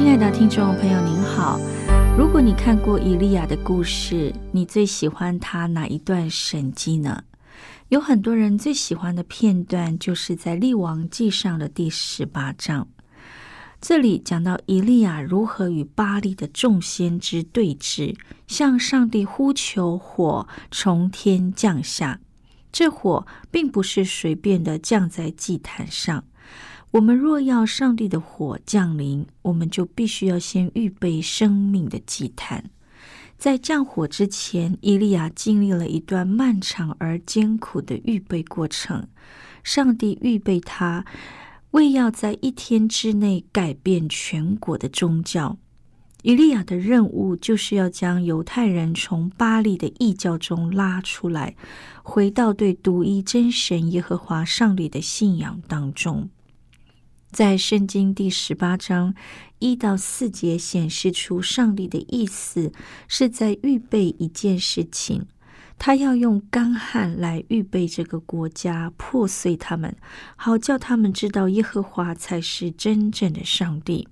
亲爱的听众朋友，您好。如果你看过以利亚的故事，你最喜欢他哪一段神迹呢？有很多人最喜欢的片段，就是在《立王记》上的第十八章。这里讲到以利亚如何与巴利的众先知对峙，向上帝呼求火从天降下。这火并不是随便的降在祭坛上。我们若要上帝的火降临，我们就必须要先预备生命的祭坛。在降火之前，伊利亚经历了一段漫长而艰苦的预备过程。上帝预备他，为要在一天之内改变全国的宗教。伊利亚的任务就是要将犹太人从巴利的异教中拉出来，回到对独一真神耶和华上帝的信仰当中。在圣经第十八章一到四节显示出上帝的意思，是在预备一件事情，他要用干旱来预备这个国家，破碎他们，好叫他们知道耶和华才是真正的上帝。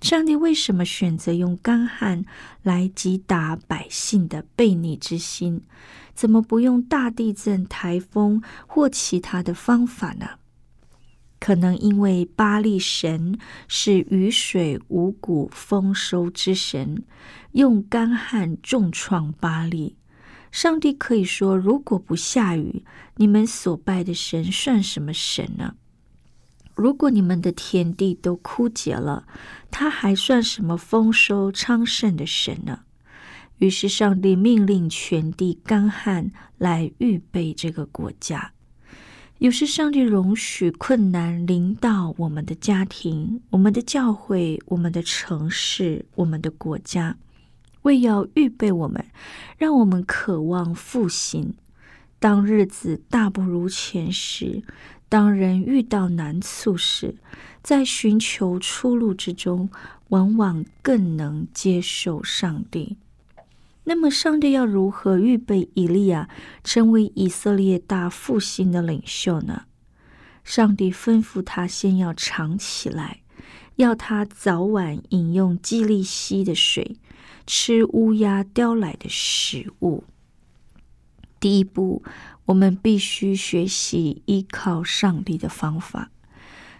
上帝为什么选择用干旱来击打百姓的悖逆之心？怎么不用大地震、台风或其他的方法呢？可能因为巴利神是雨水五谷丰收之神，用干旱重创巴利。上帝可以说：如果不下雨，你们所拜的神算什么神呢？如果你们的田地都枯竭了，他还算什么丰收昌盛的神呢？于是上帝命令全地干旱，来预备这个国家。有时，上帝容许困难临到我们的家庭、我们的教会、我们的城市、我们的国家，为要预备我们，让我们渴望复兴。当日子大不如前时，当人遇到难处时，在寻求出路之中，往往更能接受上帝。那么，上帝要如何预备以利亚成为以色列大复兴的领袖呢？上帝吩咐他先要藏起来，要他早晚饮用基利溪的水，吃乌鸦叼来的食物。第一步，我们必须学习依靠上帝的方法。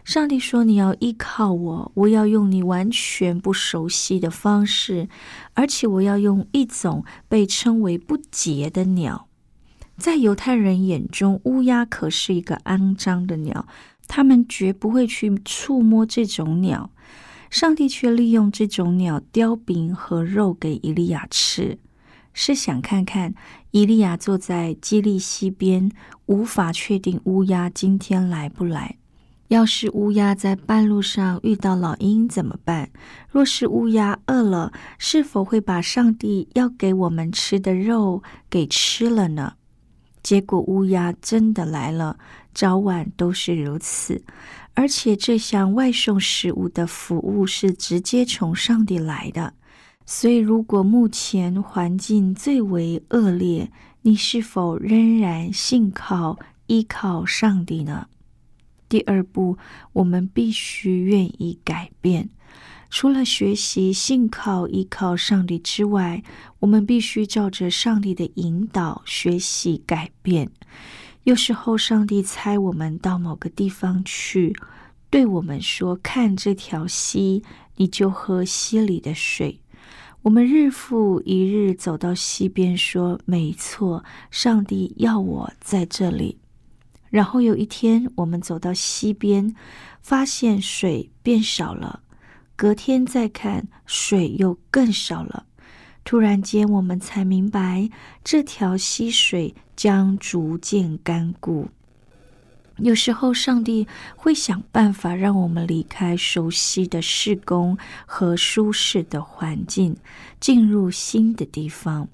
上帝说：“你要依靠我，我要用你完全不熟悉的方式，而且我要用一种被称为不洁的鸟。在犹太人眼中，乌鸦可是一个肮脏的鸟，他们绝不会去触摸这种鸟。上帝却利用这种鸟叼饼和肉给以利亚吃。是想看看以利亚坐在基利溪边，无法确定乌鸦今天来不来。”要是乌鸦在半路上遇到老鹰怎么办？若是乌鸦饿了，是否会把上帝要给我们吃的肉给吃了呢？结果乌鸦真的来了，早晚都是如此。而且这项外送食物的服务是直接从上帝来的。所以，如果目前环境最为恶劣，你是否仍然信靠依靠上帝呢？第二步，我们必须愿意改变。除了学习信靠依靠上帝之外，我们必须照着上帝的引导学习改变。有时候，上帝猜我们到某个地方去，对我们说：“看这条溪，你就喝溪里的水。”我们日复一日走到溪边，说：“没错，上帝要我在这里。”然后有一天，我们走到溪边，发现水变少了。隔天再看，水又更少了。突然间，我们才明白，这条溪水将逐渐干枯。有时候，上帝会想办法让我们离开熟悉的施工和舒适的环境，进入新的地方。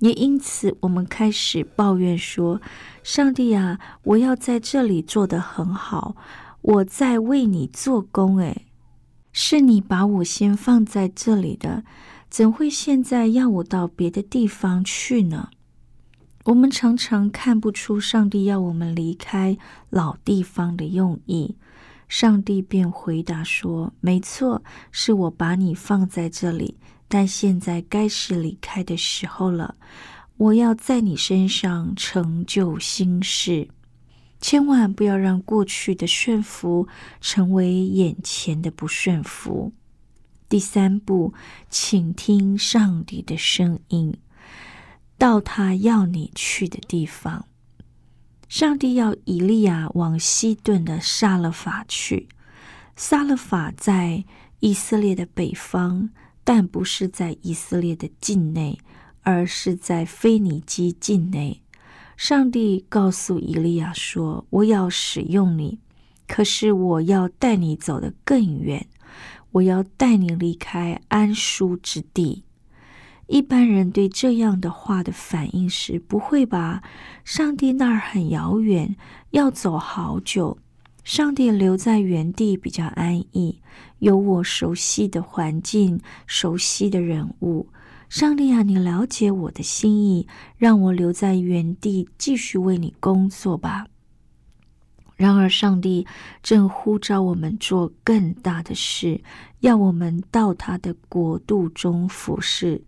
也因此，我们开始抱怨说：“上帝啊，我要在这里做得很好，我在为你做工。诶，是你把我先放在这里的。”怎会现在要我到别的地方去呢？我们常常看不出上帝要我们离开老地方的用意。上帝便回答说：“没错，是我把你放在这里，但现在该是离开的时候了。我要在你身上成就新事，千万不要让过去的顺服成为眼前的不顺服。”第三步，请听上帝的声音，到他要你去的地方。上帝要以利亚往西顿的撒勒法去。撒勒法在以色列的北方，但不是在以色列的境内，而是在腓尼基境内。上帝告诉以利亚说：“我要使用你，可是我要带你走得更远。”我要带你离开安舒之地。一般人对这样的话的反应是：不会吧？上帝那儿很遥远，要走好久。上帝留在原地比较安逸，有我熟悉的环境、熟悉的人物。上帝啊，你了解我的心意，让我留在原地继续为你工作吧。然而，上帝正呼召我们做更大的事，要我们到他的国度中服侍。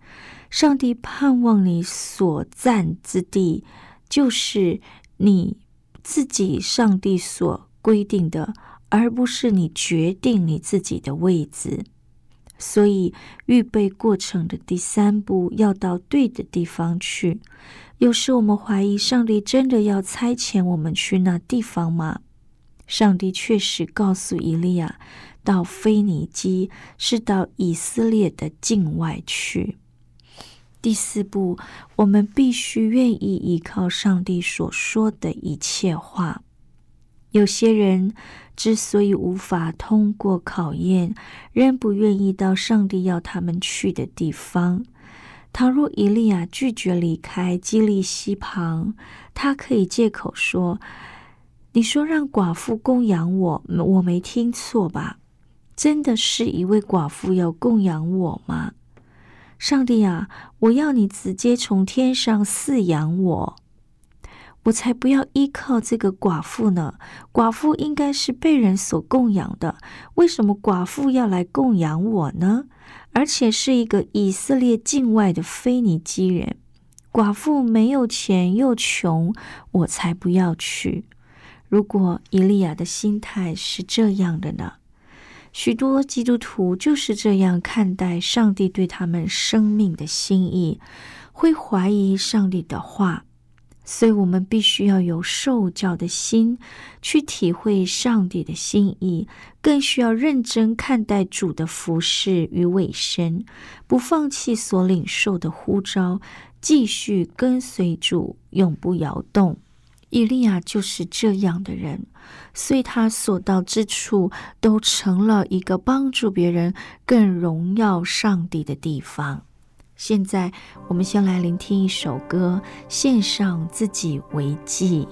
上帝盼望你所占之地，就是你自己上帝所规定的，而不是你决定你自己的位置。所以，预备过程的第三步，要到对的地方去。有时我们怀疑上帝真的要差遣我们去那地方吗？上帝确实告诉以利亚，到腓尼基是到以色列的境外去。第四步，我们必须愿意依靠上帝所说的一切话。有些人之所以无法通过考验，仍不愿意到上帝要他们去的地方。倘若以利亚拒绝离开基利西旁，他可以借口说：“你说让寡妇供养我，我没听错吧？真的是一位寡妇要供养我吗？上帝啊，我要你直接从天上饲养我，我才不要依靠这个寡妇呢。寡妇应该是被人所供养的，为什么寡妇要来供养我呢？”而且是一个以色列境外的腓尼基人，寡妇没有钱又穷，我才不要去。如果以利亚的心态是这样的呢？许多基督徒就是这样看待上帝对他们生命的心意，会怀疑上帝的话。所以，我们必须要有受教的心，去体会上帝的心意；更需要认真看待主的服饰与尾声，不放弃所领受的呼召，继续跟随主，永不摇动。以利亚就是这样的人，所以他所到之处都成了一个帮助别人、更荣耀上帝的地方。现在，我们先来聆听一首歌，献上自己为祭。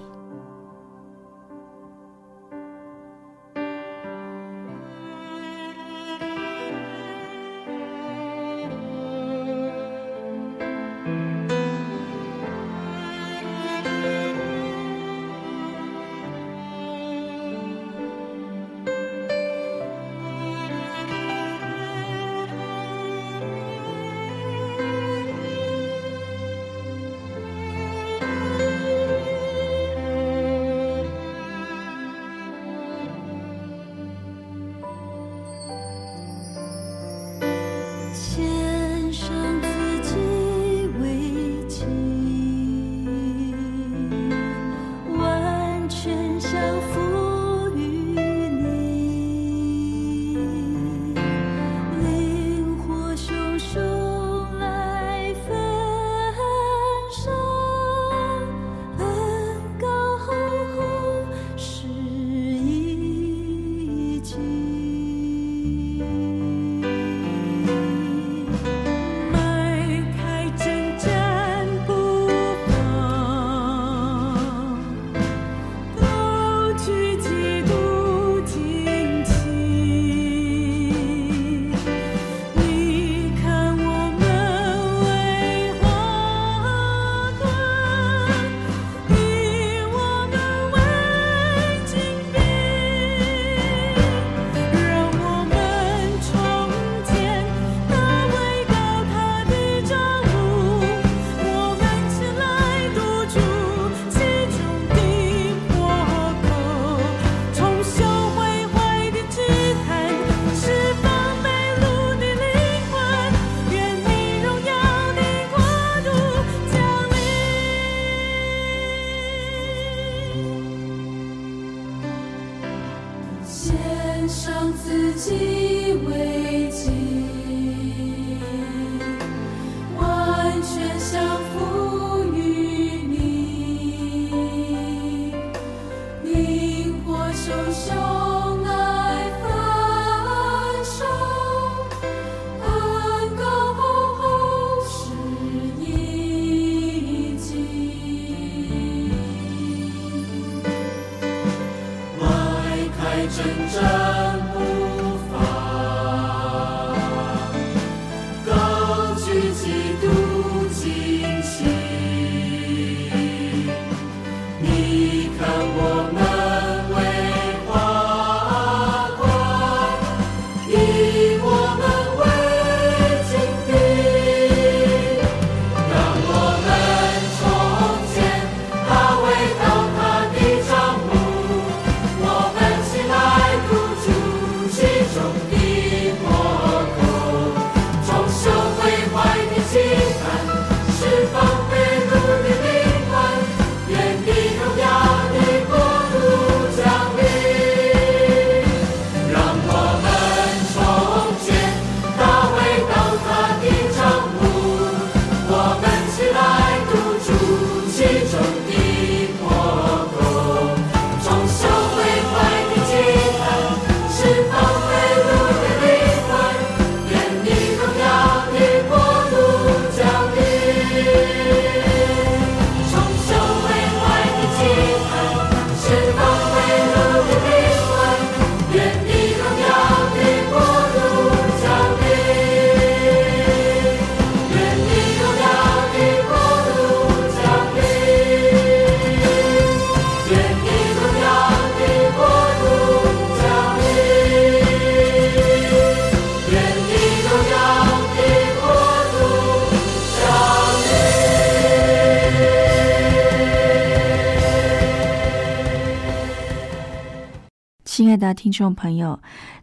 的听众朋友，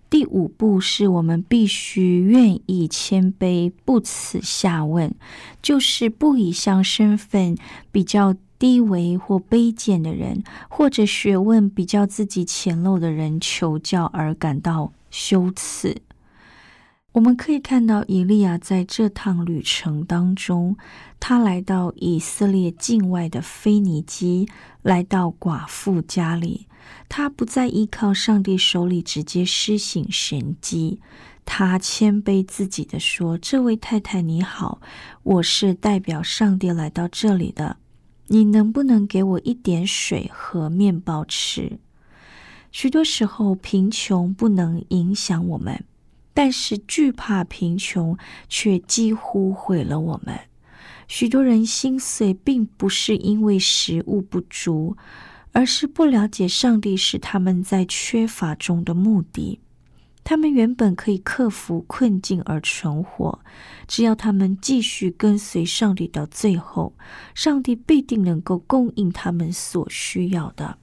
第五步是我们必须愿意谦卑，不耻下问，就是不以向身份比较低微或卑贱的人，或者学问比较自己浅陋的人求教而感到羞耻。我们可以看到，以利亚在这趟旅程当中，他来到以色列境外的腓尼基，来到寡妇家里。他不再依靠上帝手里直接施行神迹，他谦卑自己的说：“这位太太你好，我是代表上帝来到这里的，你能不能给我一点水和面包吃？”许多时候，贫穷不能影响我们，但是惧怕贫穷却几乎毁了我们。许多人心碎，并不是因为食物不足。而是不了解上帝是他们在缺乏中的目的。他们原本可以克服困境而存活，只要他们继续跟随上帝到最后，上帝必定能够供应他们所需要的。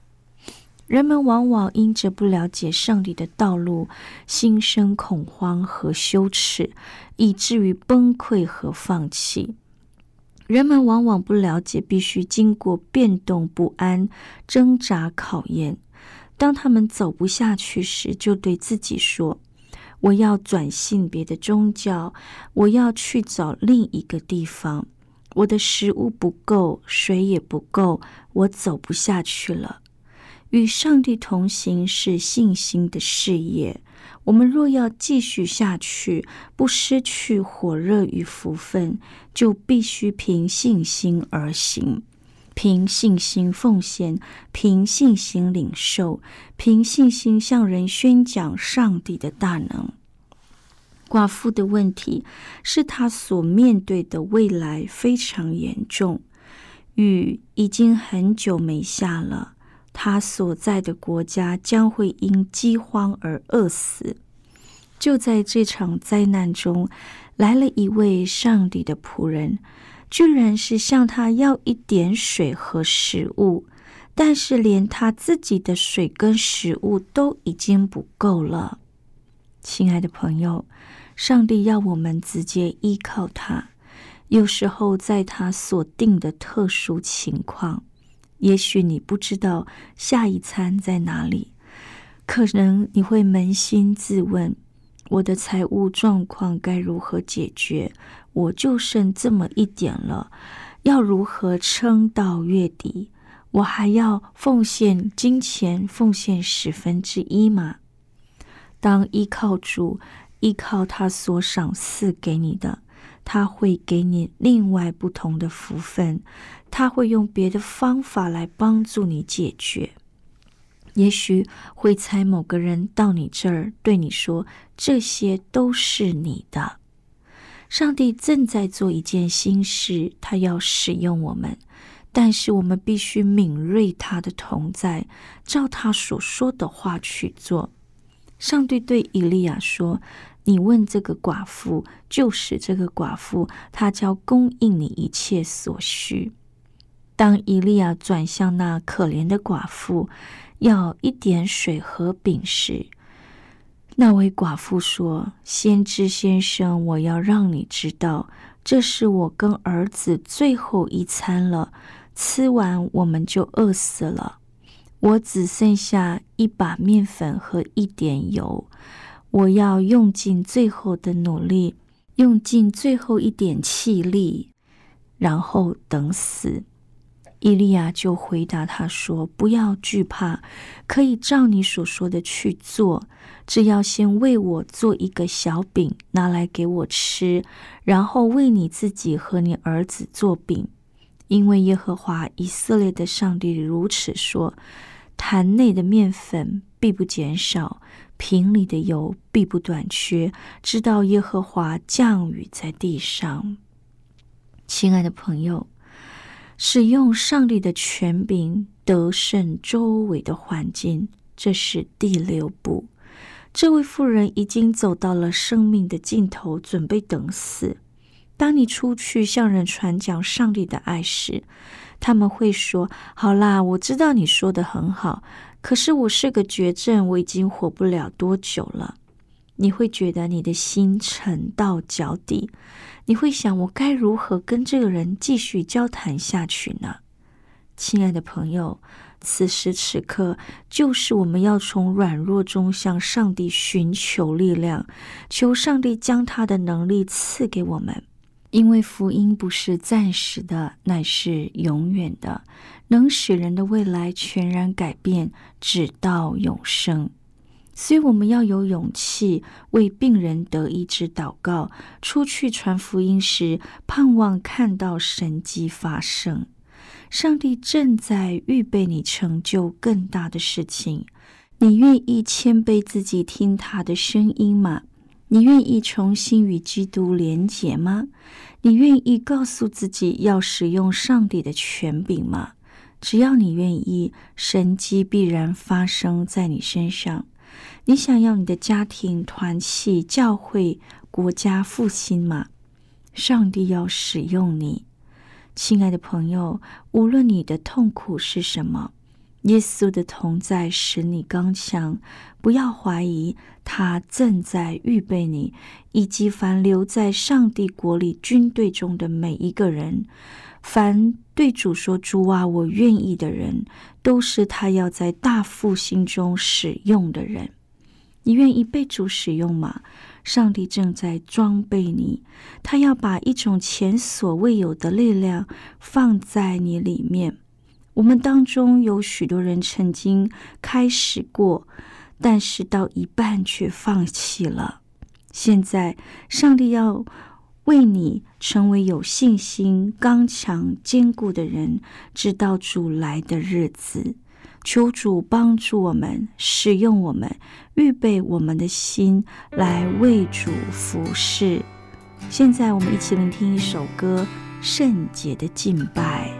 人们往往因着不了解上帝的道路，心生恐慌和羞耻，以至于崩溃和放弃。人们往往不了解，必须经过变动、不安、挣扎、考验。当他们走不下去时，就对自己说：“我要转信别的宗教，我要去找另一个地方。我的食物不够，水也不够，我走不下去了。”与上帝同行是信心的事业。我们若要继续下去，不失去火热与福分，就必须凭信心而行，凭信心奉献，凭信心领受，凭信心向人宣讲上帝的大能。寡妇的问题是她所面对的未来非常严重，雨已经很久没下了。他所在的国家将会因饥荒而饿死。就在这场灾难中，来了一位上帝的仆人，居然是向他要一点水和食物，但是连他自己的水跟食物都已经不够了。亲爱的朋友，上帝要我们直接依靠他，有时候在他所定的特殊情况。也许你不知道下一餐在哪里，可能你会扪心自问：我的财务状况该如何解决？我就剩这么一点了，要如何撑到月底？我还要奉献金钱，奉献十分之一吗？当依靠主，依靠他所赏赐给你的，他会给你另外不同的福分，他会用别的方法来帮助你解决。也许会猜某个人到你这儿对你说：“这些都是你的。”上帝正在做一件新事，他要使用我们。但是我们必须敏锐他的同在，照他所说的话去做。上帝对以利亚说：“你问这个寡妇，就是这个寡妇，她将供应你一切所需。”当以利亚转向那可怜的寡妇，要一点水和饼时，那位寡妇说：“先知先生，我要让你知道，这是我跟儿子最后一餐了。”吃完我们就饿死了。我只剩下一把面粉和一点油，我要用尽最后的努力，用尽最后一点气力，然后等死。伊利亚就回答他说：“不要惧怕，可以照你所说的去做，只要先为我做一个小饼，拿来给我吃，然后为你自己和你儿子做饼。”因为耶和华以色列的上帝如此说：坛内的面粉必不减少，瓶里的油必不短缺，直到耶和华降雨在地上。亲爱的朋友，使用上帝的权柄得胜周围的环境，这是第六步。这位妇人已经走到了生命的尽头，准备等死。当你出去向人传讲上帝的爱时，他们会说：“好啦，我知道你说的很好，可是我是个绝症，我已经活不了多久了。”你会觉得你的心沉到脚底，你会想：“我该如何跟这个人继续交谈下去呢？”亲爱的朋友，此时此刻就是我们要从软弱中向上帝寻求力量，求上帝将他的能力赐给我们。因为福音不是暂时的，乃是永远的，能使人的未来全然改变，直到永生。所以我们要有勇气为病人得医治祷告，出去传福音时，盼望看到神迹发生。上帝正在预备你成就更大的事情。你愿意谦卑自己，听他的声音吗？你愿意重新与基督连结吗？你愿意告诉自己要使用上帝的权柄吗？只要你愿意，神迹必然发生在你身上。你想要你的家庭团契、教会、国家复兴吗？上帝要使用你，亲爱的朋友，无论你的痛苦是什么。耶稣的同在使你刚强，不要怀疑，他正在预备你，以及凡留在上帝国里军队中的每一个人。凡对主说“主啊，我愿意”的人，都是他要在大复兴中使用的人。你愿意被主使用吗？上帝正在装备你，他要把一种前所未有的力量放在你里面。我们当中有许多人曾经开始过，但是到一半却放弃了。现在，上帝要为你成为有信心、刚强、坚固的人，直到主来的日子。求主帮助我们，使用我们，预备我们的心来为主服侍。现在，我们一起聆听一首歌《圣洁的敬拜》。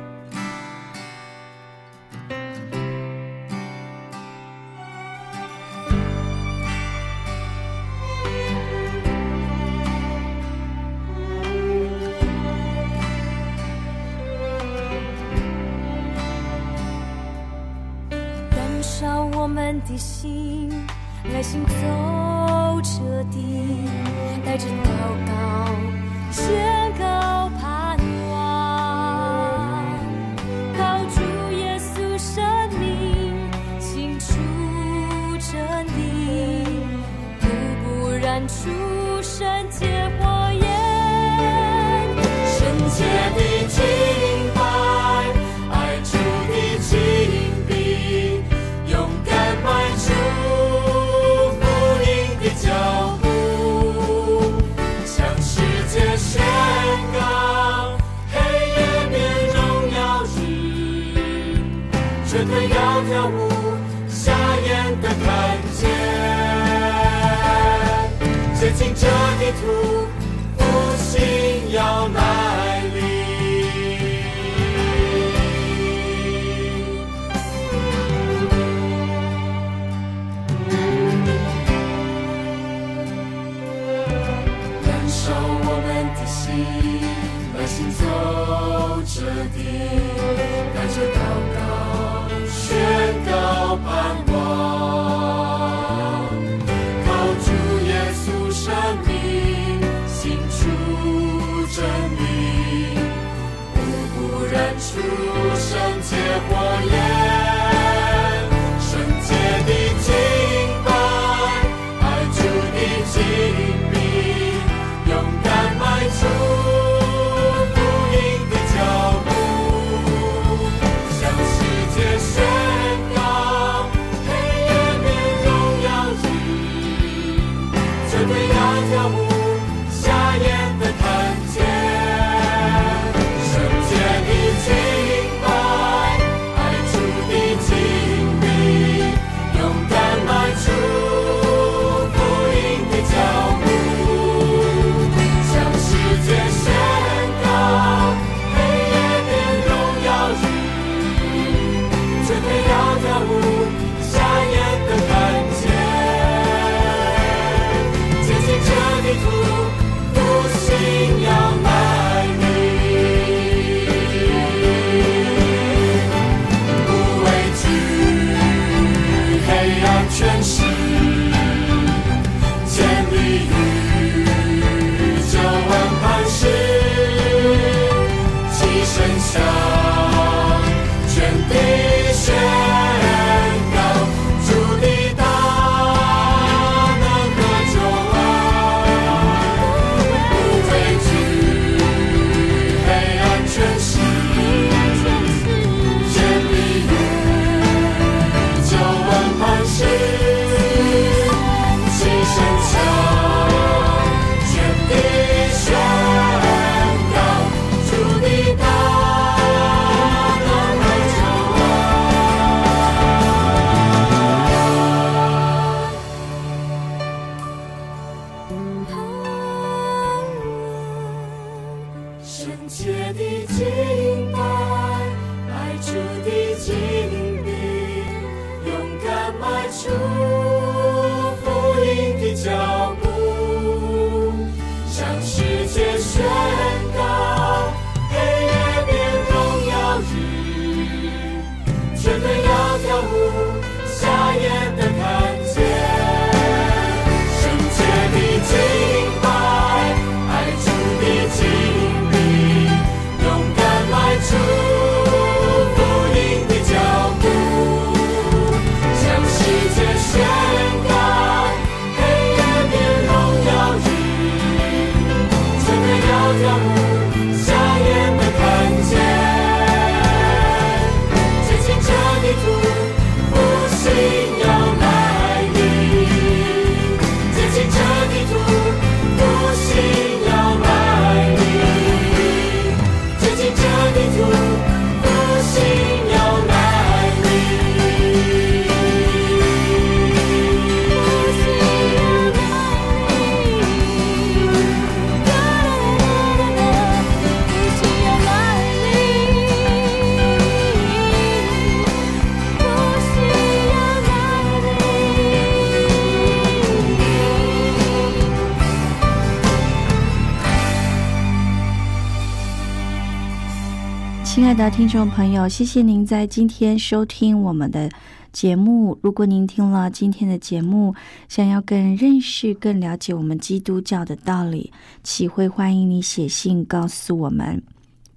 亲爱的听众朋友，谢谢您在今天收听我们的节目。如果您听了今天的节目，想要更认识、更了解我们基督教的道理，启慧欢迎你写信告诉我们。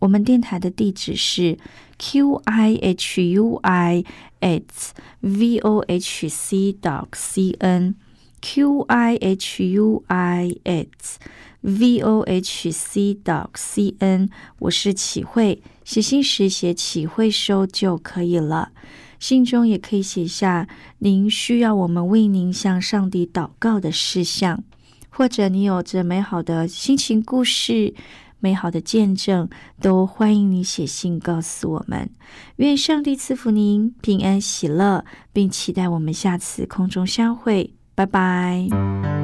我们电台的地址是 q i h u i at v o h c dot c n q i h u i at v o h c dot c n。我是启慧。写信时写起会收就可以了。信中也可以写下您需要我们为您向上帝祷告的事项，或者你有着美好的心情故事、美好的见证，都欢迎你写信告诉我们。愿上帝赐福您平安喜乐，并期待我们下次空中相会。拜拜。